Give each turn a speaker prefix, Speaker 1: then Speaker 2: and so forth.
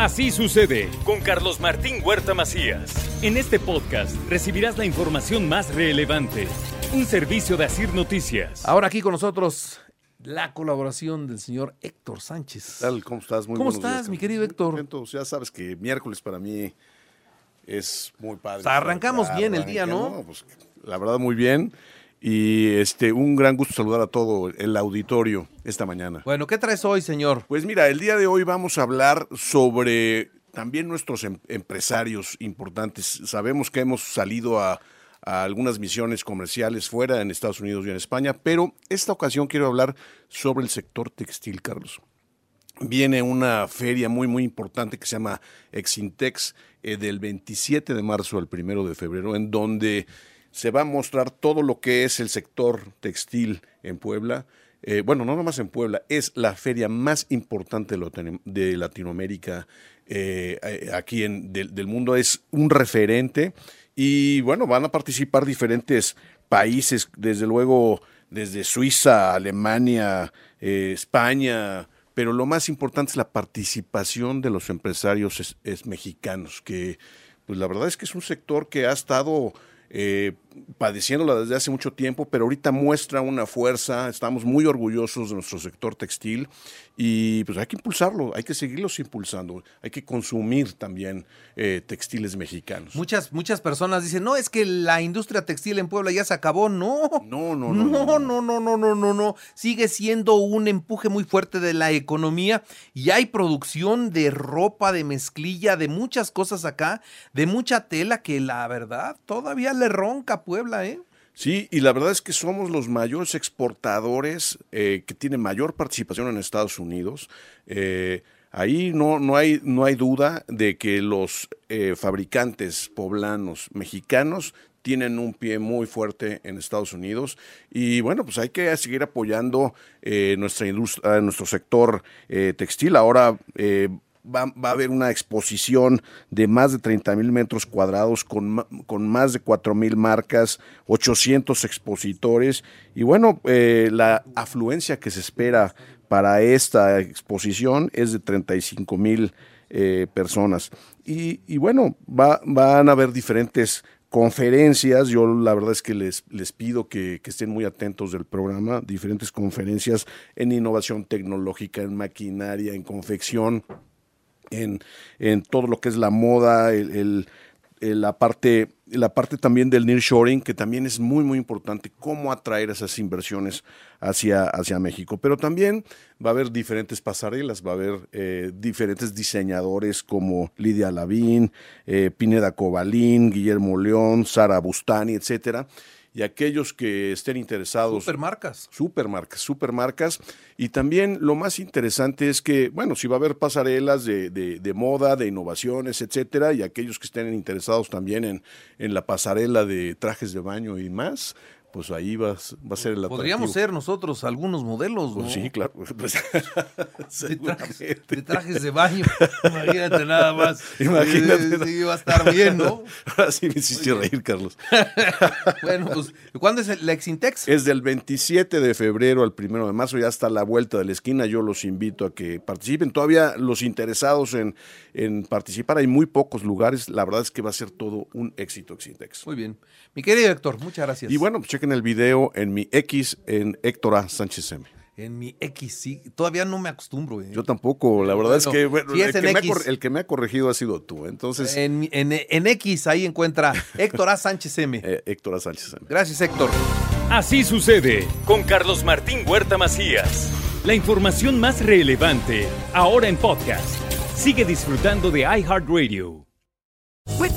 Speaker 1: Así sucede con Carlos Martín Huerta Macías. En este podcast recibirás la información más relevante. Un servicio de Asir Noticias.
Speaker 2: Ahora aquí con nosotros la colaboración del señor Héctor Sánchez.
Speaker 3: ¿Qué tal? ¿Cómo estás? Muy
Speaker 2: ¿Cómo estás,
Speaker 3: días,
Speaker 2: mi querido Héctor?
Speaker 3: contento. Ya sabes que miércoles para mí es muy padre.
Speaker 2: O sea, arrancamos bien el día, ¿no?
Speaker 3: arrancamos, pues, la verdad, muy bien. Y este, un gran gusto saludar a todo el auditorio esta mañana.
Speaker 2: Bueno, ¿qué traes hoy, señor?
Speaker 3: Pues mira, el día de hoy vamos a hablar sobre también nuestros em- empresarios importantes. Sabemos que hemos salido a, a algunas misiones comerciales fuera en Estados Unidos y en España, pero esta ocasión quiero hablar sobre el sector textil, Carlos. Viene una feria muy, muy importante que se llama Exintex eh, del 27 de marzo al 1 de febrero, en donde se va a mostrar todo lo que es el sector textil en Puebla. Eh, bueno, no nomás en Puebla, es la feria más importante de, Latino- de Latinoamérica, eh, eh, aquí en, del, mundo, es un referente y bueno, van a participar diferentes países, desde luego desde Suiza, Alemania, España, pero lo más importante es la participación de los empresarios es- es mexicanos, que pues la verdad es que es un sector que ha estado eh, padeciéndola desde hace mucho tiempo, pero ahorita muestra una fuerza, estamos muy orgullosos de nuestro sector textil y pues hay que impulsarlo, hay que seguirlos impulsando, hay que consumir también eh, textiles mexicanos.
Speaker 2: Muchas, muchas personas dicen, no, es que la industria textil en Puebla ya se acabó. No.
Speaker 3: No, no,
Speaker 2: No,
Speaker 3: no.
Speaker 2: no, no, no, no, no, no. Sigue siendo un empuje muy fuerte de la economía y hay producción de ropa, de mezclilla, de muchas cosas acá, de mucha tela que la verdad todavía ronca Puebla, ¿eh?
Speaker 3: Sí, y la verdad es que somos los mayores exportadores eh, que tienen mayor participación en Estados Unidos. Eh, ahí no, no, hay, no hay duda de que los eh, fabricantes poblanos mexicanos tienen un pie muy fuerte en Estados Unidos y bueno, pues hay que seguir apoyando nuestra industria, nuestro sector textil. Ahora va, va a haber una exposición de más de 30 mil metros cuadrados con, con más de 4 mil marcas, 800 expositores. Y bueno, eh, la afluencia que se espera para esta exposición es de 35 mil eh, personas. Y, y bueno, va- van a haber diferentes conferencias, yo la verdad es que les, les pido que, que estén muy atentos del programa, diferentes conferencias en innovación tecnológica, en maquinaria, en confección, en, en todo lo que es la moda, el, la, parte, la parte también del nearshoring, que también es muy, muy importante, cómo atraer esas inversiones hacia, hacia México. Pero también va a haber diferentes pasarelas, va a haber eh, diferentes diseñadores como Lidia Lavín, eh, Pineda Cobalín, Guillermo León, Sara Bustani, etcétera. Y aquellos que estén interesados
Speaker 2: Supermarcas.
Speaker 3: supermarcas, supermarcas. Y también lo más interesante es que, bueno, si va a haber pasarelas de, de- de moda, de innovaciones, etcétera, y aquellos que estén interesados también en, en la pasarela de trajes de baño y más, pues ahí va, va a ser el
Speaker 2: Podríamos
Speaker 3: atractivo.
Speaker 2: ser nosotros algunos modelos, ¿no?
Speaker 3: Pues sí, claro. pues,
Speaker 2: De trajes,
Speaker 3: seguramente.
Speaker 2: de trajes de baño. Imagínate nada más.
Speaker 3: Imagínate.
Speaker 2: Sí, sí, va a estar bien, ¿no?
Speaker 3: Ahora sí me hiciste reír, Carlos.
Speaker 2: Bueno, pues, ¿cuándo es el la Exintex?
Speaker 3: Es del 27 de febrero al 1 de marzo, ya está a la vuelta de la esquina. Yo los invito a que participen. Todavía los interesados en, en participar, hay muy pocos lugares. La verdad es que va a ser todo un éxito Exintex.
Speaker 2: Muy bien. Mi querido Héctor, muchas gracias.
Speaker 3: Y bueno, pues chequen el video en mi X en Héctor A. Sánchez M.
Speaker 2: En mi X, sí. Todavía no me acostumbro. ¿eh?
Speaker 3: Yo tampoco, la verdad es que bueno,
Speaker 2: si
Speaker 3: el, que me ha
Speaker 2: X.
Speaker 3: cor- el que me ha corregido ha sido tú. Entonces,
Speaker 2: En, mi- en, en X, ahí encuentra Héctor A. Sánchez M.
Speaker 3: eh, Héctor A. Sánchez M.
Speaker 2: Gracias, Héctor.
Speaker 1: Así sucede con Carlos Martín Huerta Macías. La información más relevante ahora en podcast. Sigue disfrutando de iHeartRadio.